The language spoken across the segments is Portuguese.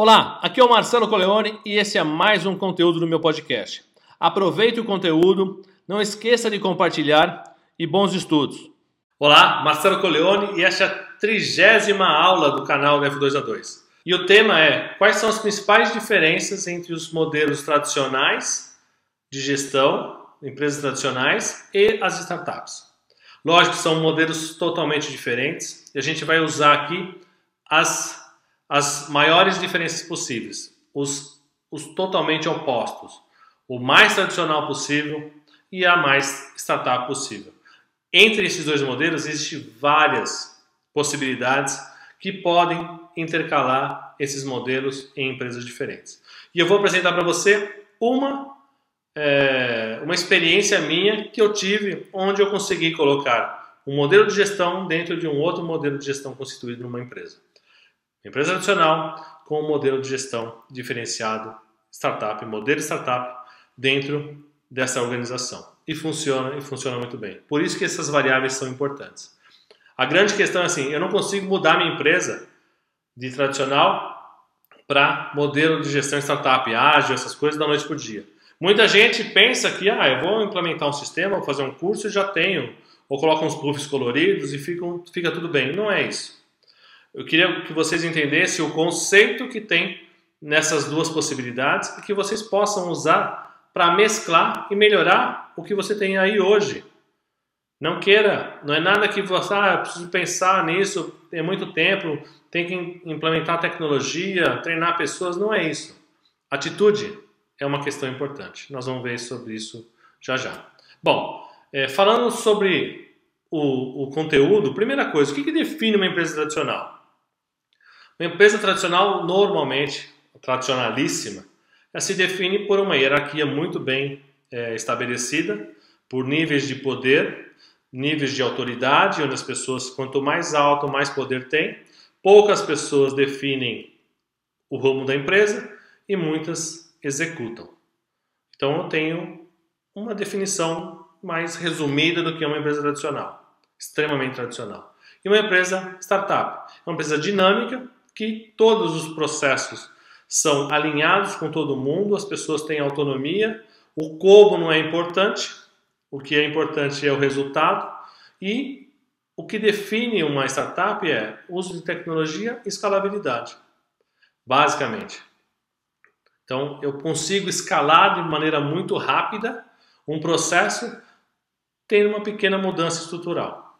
Olá, aqui é o Marcelo Coleone e esse é mais um conteúdo do meu podcast. Aproveite o conteúdo, não esqueça de compartilhar e bons estudos. Olá, Marcelo Coleone e esta é a trigésima aula do canal do F2A2. E o tema é quais são as principais diferenças entre os modelos tradicionais de gestão, empresas tradicionais e as startups. Lógico são modelos totalmente diferentes e a gente vai usar aqui as, as maiores diferenças possíveis, os, os totalmente opostos, o mais tradicional possível e a mais startup possível. Entre esses dois modelos existem várias possibilidades que podem intercalar esses modelos em empresas diferentes. E eu vou apresentar para você uma, é, uma experiência minha que eu tive onde eu consegui colocar um modelo de gestão dentro de um outro modelo de gestão constituído numa empresa. Empresa tradicional com um modelo de gestão diferenciado, startup, modelo startup dentro dessa organização. E funciona, e funciona muito bem. Por isso que essas variáveis são importantes. A grande questão é assim, eu não consigo mudar minha empresa de tradicional para modelo de gestão startup, ágil, essas coisas da noite para o dia. Muita gente pensa que ah, eu vou implementar um sistema, vou fazer um curso e já tenho, ou coloco uns puffs coloridos e fica, fica tudo bem. Não é isso. Eu queria que vocês entendessem o conceito que tem nessas duas possibilidades e que vocês possam usar para mesclar e melhorar o que você tem aí hoje. Não queira, não é nada que você, ah, pensar nisso, tem muito tempo, tem que implementar tecnologia, treinar pessoas, não é isso. Atitude é uma questão importante. Nós vamos ver sobre isso já já. Bom, é, falando sobre o, o, conteúdo, primeira coisa, o que, que define uma empresa tradicional? Uma empresa tradicional, normalmente, tradicionalíssima, ela se define por uma hierarquia muito bem é, estabelecida, por níveis de poder, níveis de autoridade, onde as pessoas, quanto mais alto, mais poder têm. Poucas pessoas definem o rumo da empresa e muitas executam. Então eu tenho uma definição mais resumida do que uma empresa tradicional, extremamente tradicional. E uma empresa startup, uma empresa dinâmica que todos os processos são alinhados com todo mundo, as pessoas têm autonomia, o como não é importante, o que é importante é o resultado e o que define uma startup é uso de tecnologia e escalabilidade, basicamente. Então, eu consigo escalar de maneira muito rápida um processo tendo uma pequena mudança estrutural.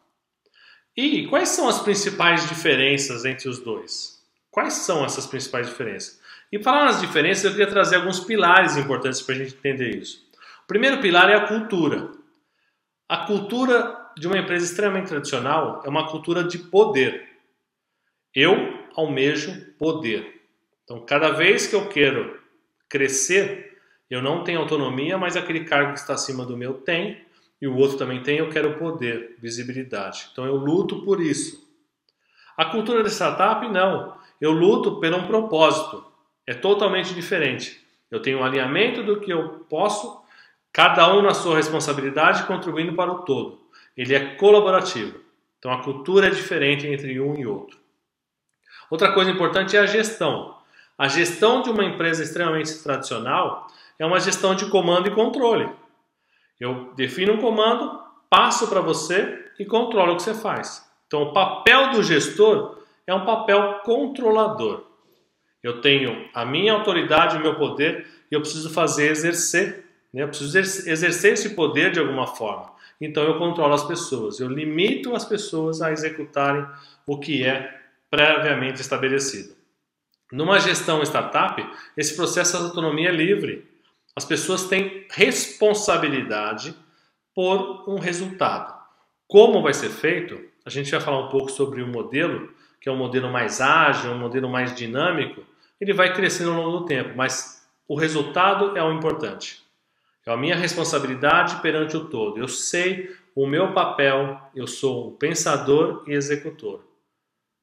E quais são as principais diferenças entre os dois? Quais são essas principais diferenças? E falar nas diferenças, eu queria trazer alguns pilares importantes para a gente entender isso. O primeiro pilar é a cultura. A cultura de uma empresa extremamente tradicional é uma cultura de poder. Eu almejo poder. Então, cada vez que eu quero crescer, eu não tenho autonomia, mas aquele cargo que está acima do meu tem, e o outro também tem, eu quero poder, visibilidade. Então, eu luto por isso. A cultura de startup, não. Eu luto por um propósito é totalmente diferente. Eu tenho um alinhamento do que eu posso, cada um na sua responsabilidade, contribuindo para o todo. Ele é colaborativo. Então a cultura é diferente entre um e outro. Outra coisa importante é a gestão. A gestão de uma empresa extremamente tradicional é uma gestão de comando e controle. Eu defino um comando, passo para você e controlo o que você faz. Então, o papel do gestor é um papel controlador. Eu tenho a minha autoridade, o meu poder, e eu preciso fazer exercer. Né? Eu preciso exercer esse poder de alguma forma. Então eu controlo as pessoas, eu limito as pessoas a executarem o que é previamente estabelecido. Numa gestão startup, esse processo de autonomia é livre. As pessoas têm responsabilidade por um resultado. Como vai ser feito? A gente vai falar um pouco sobre o modelo, que é um modelo mais ágil, um modelo mais dinâmico, ele vai crescendo ao longo do tempo, mas o resultado é o importante. É a minha responsabilidade perante o todo. Eu sei o meu papel, eu sou um pensador e executor.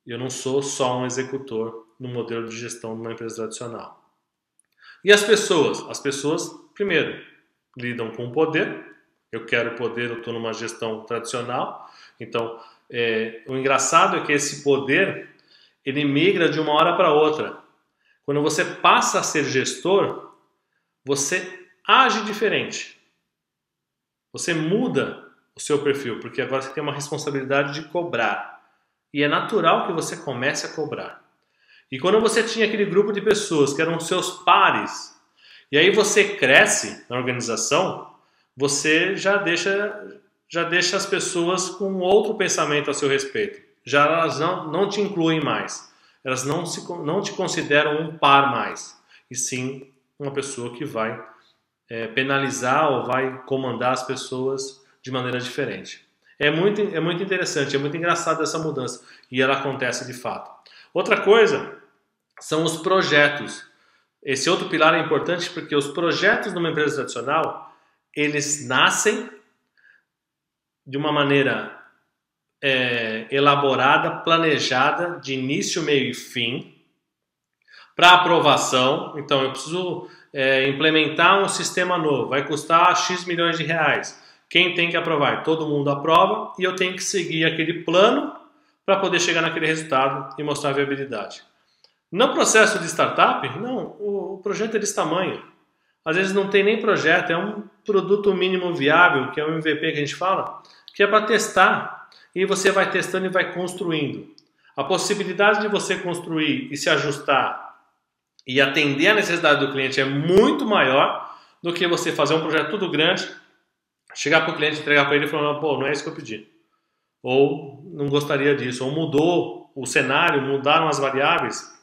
Eu não sou só um executor no modelo de gestão de uma empresa tradicional. E as pessoas? As pessoas, primeiro, lidam com o poder. Eu quero poder, eu estou numa gestão tradicional. Então, é, o engraçado é que esse poder ele migra de uma hora para outra. Quando você passa a ser gestor, você age diferente. Você muda o seu perfil, porque agora você tem uma responsabilidade de cobrar. E é natural que você comece a cobrar. E quando você tinha aquele grupo de pessoas que eram seus pares, e aí você cresce na organização, você já deixa, já deixa as pessoas com outro pensamento a seu respeito. Já elas não, não te incluem mais. Elas não, se, não te consideram um par mais. E sim uma pessoa que vai é, penalizar ou vai comandar as pessoas de maneira diferente. É muito, é muito interessante, é muito engraçado essa mudança. E ela acontece de fato. Outra coisa são os projetos. Esse outro pilar é importante porque os projetos numa empresa tradicional, eles nascem de uma maneira é, elaborada, planejada, de início, meio e fim, para aprovação. Então, eu preciso é, implementar um sistema novo, vai custar X milhões de reais. Quem tem que aprovar? Todo mundo aprova e eu tenho que seguir aquele plano para poder chegar naquele resultado e mostrar a viabilidade. No processo de startup, não, o projeto é desse tamanho. Às vezes não tem nem projeto, é um produto mínimo viável, que é o MVP que a gente fala, que é para testar. E você vai testando e vai construindo. A possibilidade de você construir e se ajustar e atender a necessidade do cliente é muito maior do que você fazer um projeto tudo grande, chegar para o cliente, entregar para ele e falar, pô, não é isso que eu pedi. Ou não gostaria disso, ou mudou o cenário, mudaram as variáveis,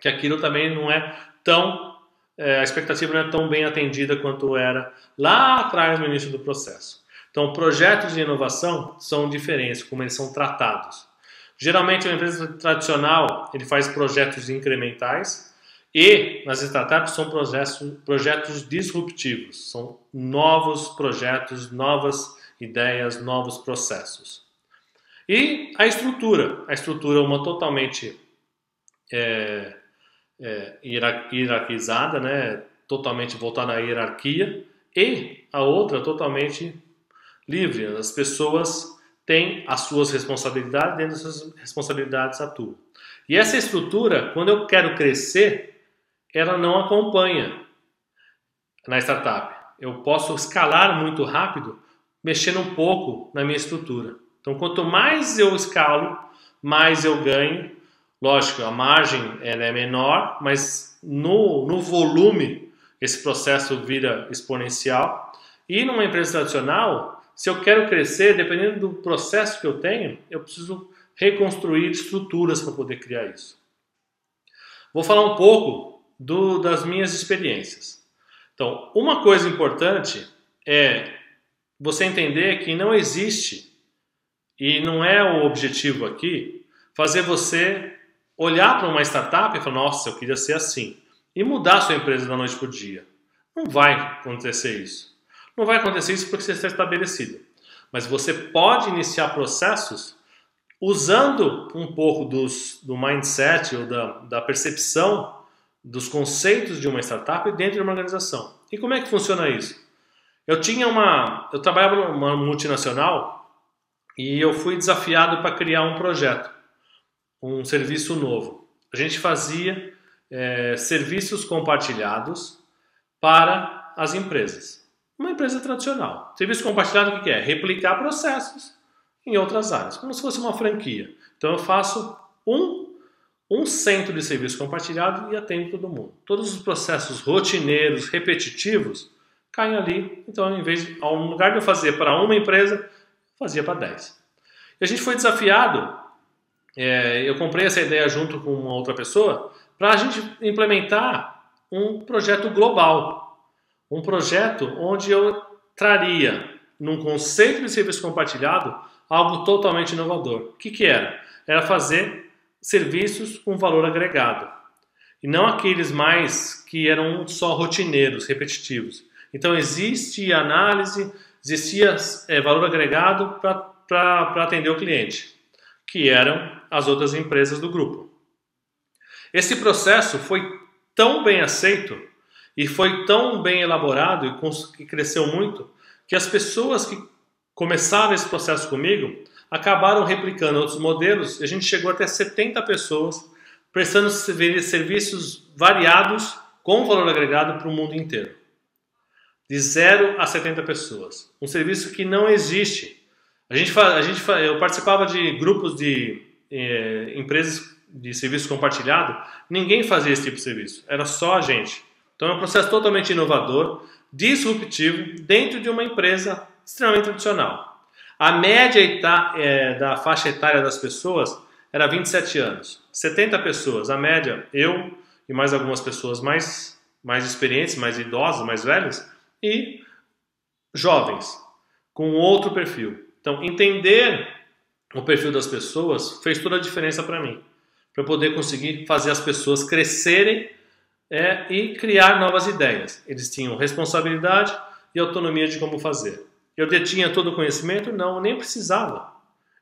que aquilo também não é tão, é, a expectativa não é tão bem atendida quanto era lá atrás no início do processo. Então, projetos de inovação são diferentes, como eles são tratados. Geralmente, uma empresa tradicional ele faz projetos incrementais e nas startups são projetos, projetos disruptivos, são novos projetos, novas ideias, novos processos. E a estrutura, a estrutura é uma totalmente é, é, hierarquizada, né, totalmente voltada à hierarquia, e a outra totalmente livre. As pessoas têm as suas responsabilidades, dentro das suas responsabilidades atuam. E essa estrutura, quando eu quero crescer, ela não acompanha na startup. Eu posso escalar muito rápido, mexendo um pouco na minha estrutura. Então, quanto mais eu escalo, mais eu ganho Lógico, a margem ela é menor, mas no, no volume esse processo vira exponencial. E numa empresa tradicional, se eu quero crescer, dependendo do processo que eu tenho, eu preciso reconstruir estruturas para poder criar isso. Vou falar um pouco do, das minhas experiências. Então, uma coisa importante é você entender que não existe, e não é o objetivo aqui, fazer você olhar para uma startup e falar: nossa, eu queria ser assim. E mudar a sua empresa da noite para o dia. Não vai acontecer isso. Não vai acontecer isso porque você está estabelecido. Mas você pode iniciar processos usando um pouco dos, do mindset ou da, da percepção dos conceitos de uma startup dentro de uma organização. E como é que funciona isso? Eu tinha uma, eu trabalhava numa multinacional e eu fui desafiado para criar um projeto um serviço novo. A gente fazia é, serviços compartilhados para as empresas. Uma empresa tradicional. Serviço compartilhado o que é? Replicar processos em outras áreas, como se fosse uma franquia. Então eu faço um, um centro de serviço compartilhado e atendo todo mundo. Todos os processos rotineiros, repetitivos, caem ali. Então, em vez de, ao lugar de eu fazer para uma empresa, fazia para 10. E a gente foi desafiado é, eu comprei essa ideia junto com uma outra pessoa para a gente implementar um projeto global. Um projeto onde eu traria, num conceito de serviço compartilhado, algo totalmente inovador. O que, que era? Era fazer serviços com valor agregado. E não aqueles mais que eram só rotineiros, repetitivos. Então existe análise, existia é, valor agregado para atender o cliente que eram as outras empresas do grupo. Esse processo foi tão bem aceito e foi tão bem elaborado e cresceu muito que as pessoas que começaram esse processo comigo acabaram replicando outros modelos e a gente chegou até 70 pessoas prestando serviços variados com valor agregado para o mundo inteiro. De 0 a 70 pessoas. Um serviço que não existe. A gente, a gente, eu participava de grupos de eh, empresas de serviço compartilhado, ninguém fazia esse tipo de serviço, era só a gente. Então é um processo totalmente inovador, disruptivo, dentro de uma empresa extremamente tradicional. A média é, da faixa etária das pessoas era 27 anos. 70 pessoas, a média, eu e mais algumas pessoas mais, mais experientes, mais idosas, mais velhas, e jovens, com outro perfil. Então, entender o perfil das pessoas fez toda a diferença para mim, para poder conseguir fazer as pessoas crescerem é, e criar novas ideias. Eles tinham responsabilidade e autonomia de como fazer. Eu detinha todo o conhecimento? Não, nem precisava.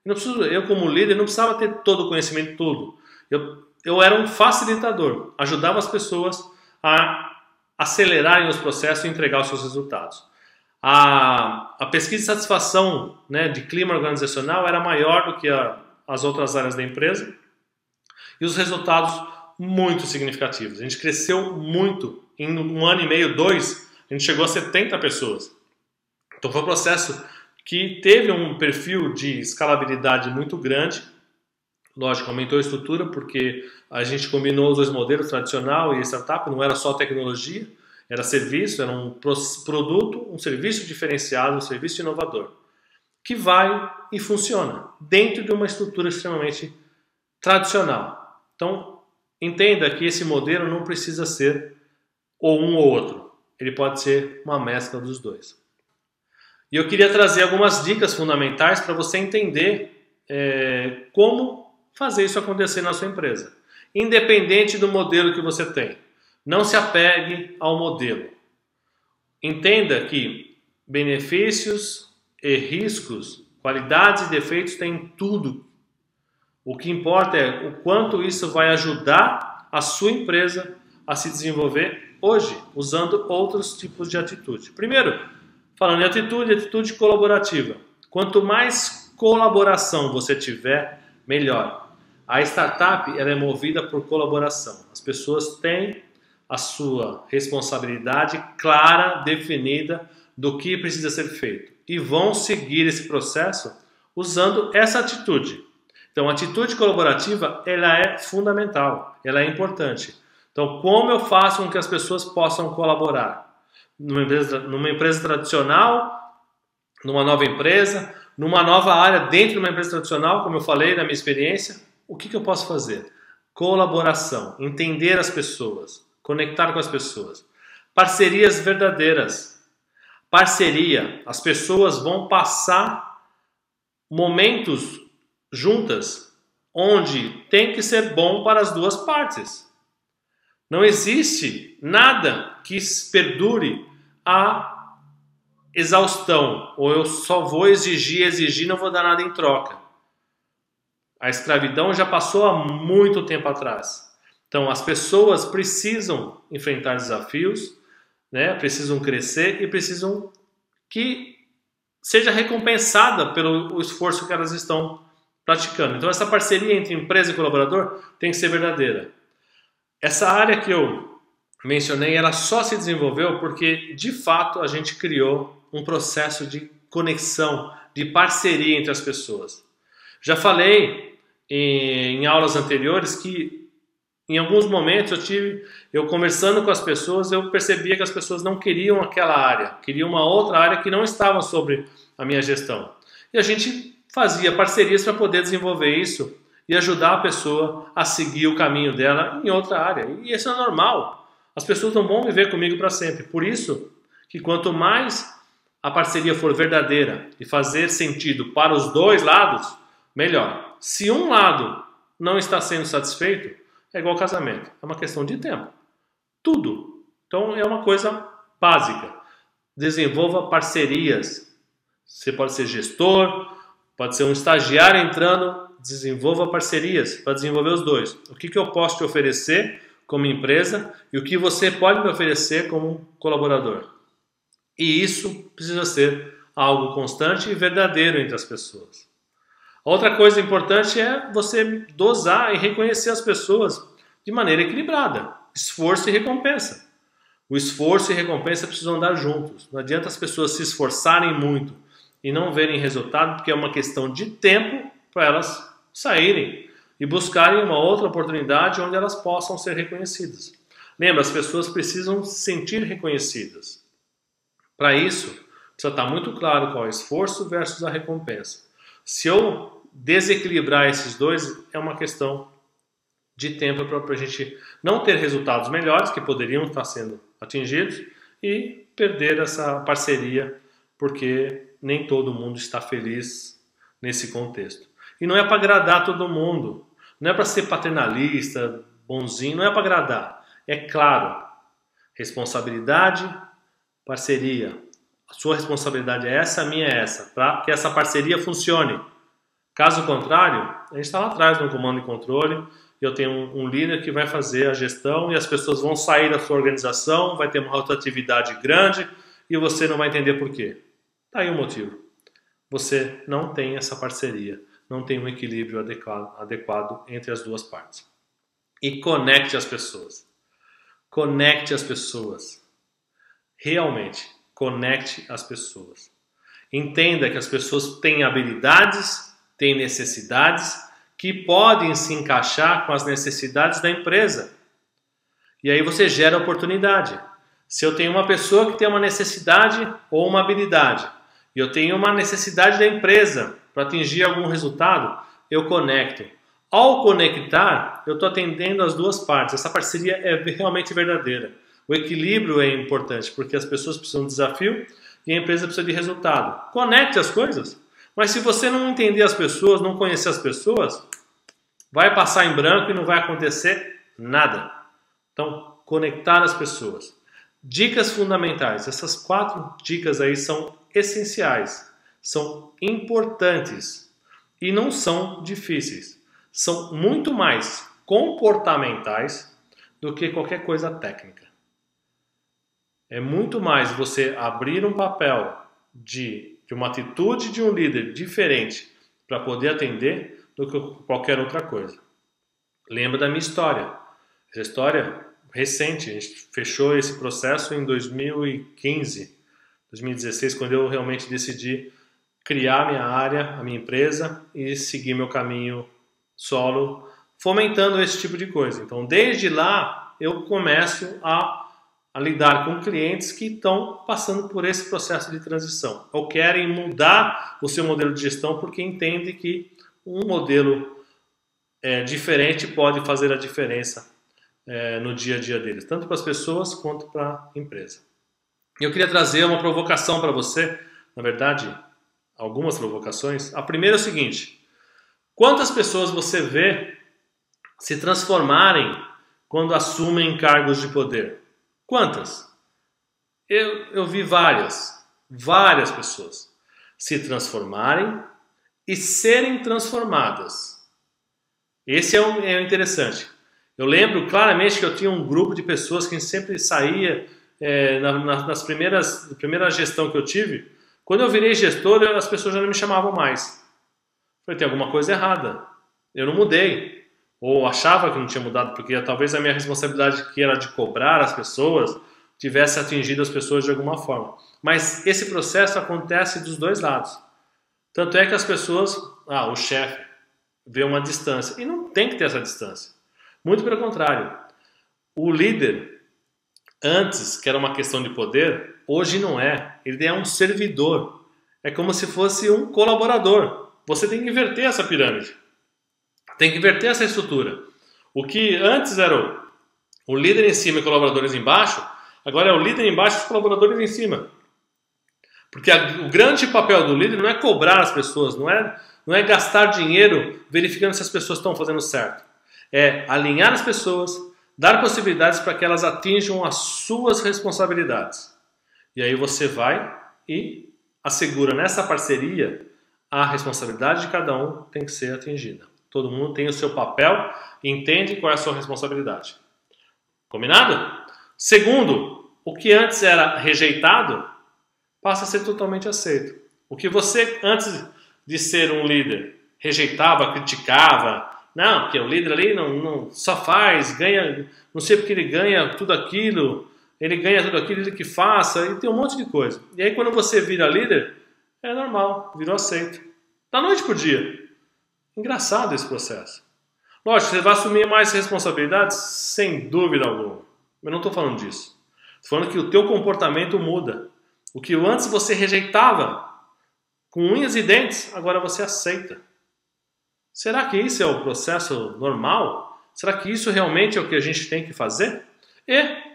Eu, preciso, eu como líder, não precisava ter todo o conhecimento todo. Eu, eu era um facilitador, ajudava as pessoas a acelerarem os processos e entregar os seus resultados. A, a pesquisa de satisfação né, de clima organizacional era maior do que a, as outras áreas da empresa e os resultados muito significativos. A gente cresceu muito em um ano e meio, dois, a gente chegou a 70 pessoas. Então foi um processo que teve um perfil de escalabilidade muito grande. Lógico, aumentou a estrutura porque a gente combinou os dois modelos, tradicional e startup, não era só tecnologia, era serviço, era um produto, um serviço diferenciado, um serviço inovador, que vai e funciona dentro de uma estrutura extremamente tradicional. Então, entenda que esse modelo não precisa ser ou um ou outro, ele pode ser uma mescla dos dois. E eu queria trazer algumas dicas fundamentais para você entender é, como fazer isso acontecer na sua empresa, independente do modelo que você tem. Não se apegue ao modelo. Entenda que benefícios e riscos, qualidades e defeitos têm tudo. O que importa é o quanto isso vai ajudar a sua empresa a se desenvolver hoje, usando outros tipos de atitude. Primeiro, Falando em atitude, atitude colaborativa. Quanto mais colaboração você tiver, melhor. A startup ela é movida por colaboração. As pessoas têm a sua responsabilidade clara, definida do que precisa ser feito e vão seguir esse processo usando essa atitude. Então, a atitude colaborativa ela é fundamental, ela é importante. Então, como eu faço com que as pessoas possam colaborar? numa empresa, numa empresa tradicional, numa nova empresa, numa nova área dentro de uma empresa tradicional, como eu falei na minha experiência, o que, que eu posso fazer? Colaboração, entender as pessoas, conectar com as pessoas. Parcerias verdadeiras. Parceria, as pessoas vão passar momentos juntas onde tem que ser bom para as duas partes. Não existe nada que perdure a exaustão, ou eu só vou exigir, exigir, não vou dar nada em troca. A escravidão já passou há muito tempo atrás. Então, as pessoas precisam enfrentar desafios, né? precisam crescer e precisam que seja recompensada pelo esforço que elas estão praticando. Então, essa parceria entre empresa e colaborador tem que ser verdadeira. Essa área que eu mencionei, ela só se desenvolveu porque, de fato, a gente criou um processo de conexão, de parceria entre as pessoas. Já falei em, em aulas anteriores que, em alguns momentos, eu tive, eu conversando com as pessoas, eu percebia que as pessoas não queriam aquela área, queriam uma outra área que não estava sobre a minha gestão. E a gente fazia parcerias para poder desenvolver isso e ajudar a pessoa a seguir o caminho dela em outra área. E isso é normal. As pessoas não vão viver comigo para sempre. Por isso que quanto mais a parceria for verdadeira e fazer sentido para os dois lados, melhor. Se um lado não está sendo satisfeito, é igual casamento, é uma questão de tempo. Tudo. Então é uma coisa básica. Desenvolva parcerias. Você pode ser gestor, pode ser um estagiário entrando, desenvolva parcerias para desenvolver os dois. O que, que eu posso te oferecer como empresa e o que você pode me oferecer como colaborador. E isso precisa ser algo constante e verdadeiro entre as pessoas. Outra coisa importante é você dosar e reconhecer as pessoas de maneira equilibrada, esforço e recompensa. O esforço e recompensa precisam andar juntos. Não adianta as pessoas se esforçarem muito e não verem resultado, porque é uma questão de tempo para elas saírem e buscarem uma outra oportunidade onde elas possam ser reconhecidas. Lembra, as pessoas precisam se sentir reconhecidas. Para isso, precisa estar muito claro qual é o esforço versus a recompensa. Se eu desequilibrar esses dois, é uma questão de tempo para a gente não ter resultados melhores que poderiam estar sendo atingidos e perder essa parceria, porque nem todo mundo está feliz nesse contexto. E não é para agradar todo mundo, não é para ser paternalista, bonzinho, não é para agradar. É claro, responsabilidade, parceria. Sua responsabilidade é essa, a minha é essa, para que essa parceria funcione. Caso contrário, a gente está lá atrás no comando e controle, eu tenho um, um, líder que vai fazer a gestão e as pessoas vão sair da sua organização, vai ter uma rotatividade grande e você não vai entender por quê. Está aí o motivo. Você não tem essa parceria, não tem um equilíbrio adequado, adequado entre as duas partes. E conecte as pessoas. Conecte as pessoas. Realmente, conecte as pessoas. Entenda que as pessoas têm habilidades, têm necessidades que podem se encaixar com as necessidades da empresa. E aí você gera oportunidade. Se eu tenho uma pessoa que tem uma necessidade ou uma habilidade, e eu tenho uma necessidade da empresa para atingir algum resultado, eu conecto. Ao conectar, eu estou atendendo as duas partes. Essa parceria é realmente verdadeira. O equilíbrio é importante, porque as pessoas precisam de desafio e a empresa precisa de resultado. Conecte as coisas. Mas se você não entender as pessoas, não conhecer as pessoas, vai passar em branco e não vai acontecer nada. Então, conectar as pessoas. Dicas fundamentais. Essas quatro dicas aí são essenciais, são importantes e não são difíceis. São muito mais comportamentais do que qualquer coisa técnica. É muito mais você abrir um papel de de uma atitude de um líder diferente para poder atender do que qualquer outra coisa. Lembra da minha história. Essa história recente, a gente fechou esse processo em 2015, 2016, quando eu realmente decidi criar minha área, a minha empresa e seguir meu caminho solo, fomentando esse tipo de coisa. Então, desde lá, eu começo a a lidar com clientes que estão passando por esse processo de transição ou querem mudar o seu modelo de gestão porque entendem que um modelo é, diferente pode fazer a diferença é, no dia a dia deles, tanto para as pessoas quanto para a empresa. Eu queria trazer uma provocação para você, na verdade, algumas provocações. A primeira é o seguinte: quantas pessoas você vê se transformarem quando assumem cargos de poder? Quantas? Eu, eu vi várias, várias pessoas se transformarem e serem transformadas. Esse é o, é o interessante. Eu lembro claramente que eu tinha um grupo de pessoas que sempre saía é, na, nas primeiras na primeira gestão que eu tive. Quando eu virei gestor, as pessoas já não me chamavam mais. Falei, tem alguma coisa errada. Eu não mudei ou achava que não tinha mudado, porque talvez a minha responsabilidade, que era de cobrar as pessoas, tivesse atingido as pessoas de alguma forma. Mas esse processo acontece dos dois lados. Tanto é que as pessoas, ah, o chefe vê uma distância. E não tem que ter essa distância. Muito pelo contrário. O líder, antes, que era uma questão de poder, hoje não é. Ele é um servidor. É como se fosse um colaborador. Você tem que inverter essa pirâmide. Tem que inverter essa estrutura. O que antes era o, o líder em cima e colaboradores embaixo, agora é o líder embaixo e os colaboradores em cima. Porque a, o grande papel do líder não é cobrar as pessoas, não é, não é gastar dinheiro verificando se as pessoas estão fazendo certo. É alinhar as pessoas, dar possibilidades para que elas atinjam as suas responsabilidades. E aí você vai e assegura nessa parceria a responsabilidade de cada um tem que ser atingida. Todo mundo tem o seu papel e entende qual é a sua responsabilidade. Combinado? Segundo, o que antes era rejeitado passa a ser totalmente aceito. O que você, antes de ser um líder, rejeitava, criticava, Não, porque o líder ali não, não só faz, ganha, não sei porque ele ganha tudo aquilo, ele ganha tudo aquilo, ele que faça, e tem um monte de coisa. E aí quando você vira líder, é normal, virou aceito. Da noite pro dia. Engraçado esse processo. Lógico, você vai assumir mais responsabilidades? Sem dúvida alguma. Eu não estou falando disso. Estou falando que o teu comportamento muda. O que antes você rejeitava com unhas e dentes, agora você aceita. Será que isso é o processo normal? Será que isso realmente é o que a gente tem que fazer? E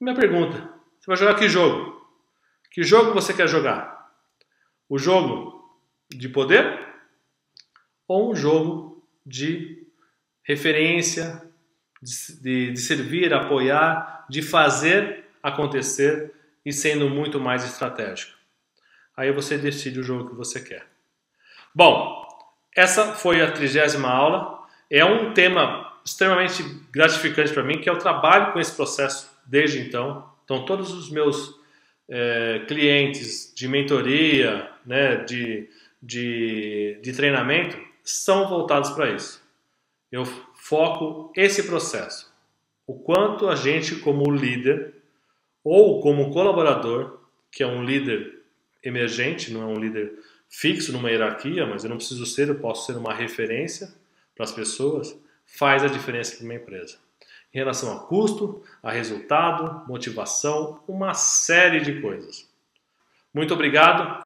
minha pergunta: você vai jogar que jogo? Que jogo você quer jogar? O jogo de poder ou um jogo de referência, de, de, servir, apoiar, de fazer acontecer e sendo muito mais estratégico? Aí você decide o jogo que você quer. Bom, essa foi a trigésima aula. É um tema extremamente gratificante para mim, que eu trabalho com esse processo desde então. Então, todos os meus é, clientes de mentoria, né, de, de, de treinamento, são voltados para isso. Eu foco esse processo. O quanto a gente, como líder ou como colaborador, que é um líder emergente, não é um líder fixo numa hierarquia, mas eu não preciso ser, eu posso ser uma referência para as pessoas, faz a diferença para uma empresa. Em relação a custo, a resultado, motivação, uma série de coisas. Muito obrigado